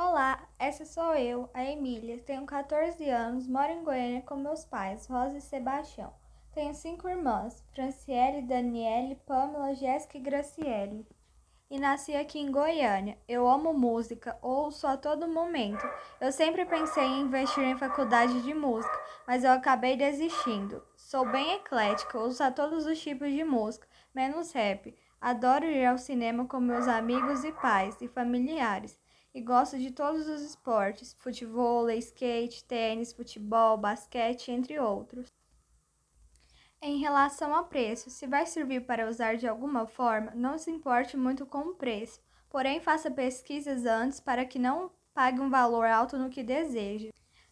Olá, essa sou eu, a Emília. Tenho 14 anos, moro em Goiânia com meus pais, Rosa e Sebastião. Tenho cinco irmãs, Franciele, Daniele, Pamela, Jéssica e Graciele. E nasci aqui em Goiânia. Eu amo música, ouço a todo momento. Eu sempre pensei em investir em faculdade de música, mas eu acabei desistindo. Sou bem eclética, ouço a todos os tipos de música, menos rap. Adoro ir ao cinema com meus amigos e pais e familiares e gosto de todos os esportes: futebol, skate, tênis, futebol, basquete, entre outros. Em relação a preço, se vai servir para usar de alguma forma, não se importe muito com o preço, porém faça pesquisas antes para que não pague um valor alto no que deseja.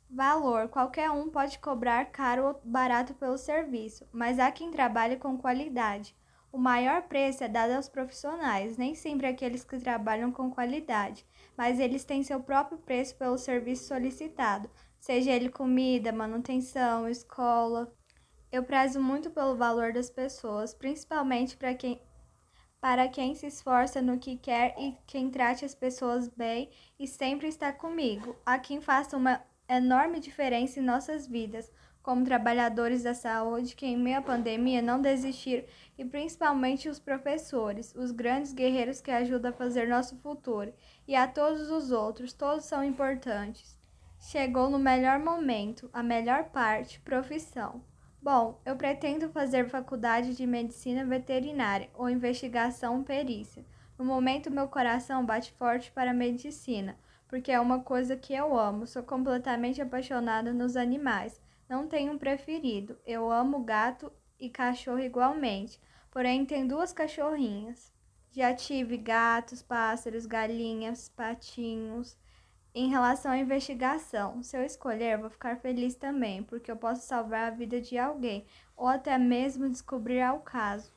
Valor: qualquer um pode cobrar caro ou barato pelo serviço, mas há quem trabalhe com qualidade. O maior preço é dado aos profissionais, nem sempre aqueles que trabalham com qualidade, mas eles têm seu próprio preço pelo serviço solicitado, seja ele comida, manutenção, escola. Eu prezo muito pelo valor das pessoas, principalmente para quem para quem se esforça no que quer e quem trate as pessoas bem e sempre está comigo. Há quem faça uma enorme diferença em nossas vidas como trabalhadores da saúde que em meio à pandemia não desistiram e principalmente os professores, os grandes guerreiros que ajudam a fazer nosso futuro, e a todos os outros, todos são importantes. Chegou no melhor momento, a melhor parte, profissão. Bom, eu pretendo fazer faculdade de medicina veterinária ou investigação perícia. No momento, meu coração bate forte para a medicina, porque é uma coisa que eu amo. Sou completamente apaixonada nos animais. Não tenho um preferido. Eu amo gato e cachorro igualmente, porém tenho duas cachorrinhas. Já tive gatos, pássaros, galinhas, patinhos. Em relação à investigação, se eu escolher, vou ficar feliz também, porque eu posso salvar a vida de alguém ou até mesmo descobrir ao caso.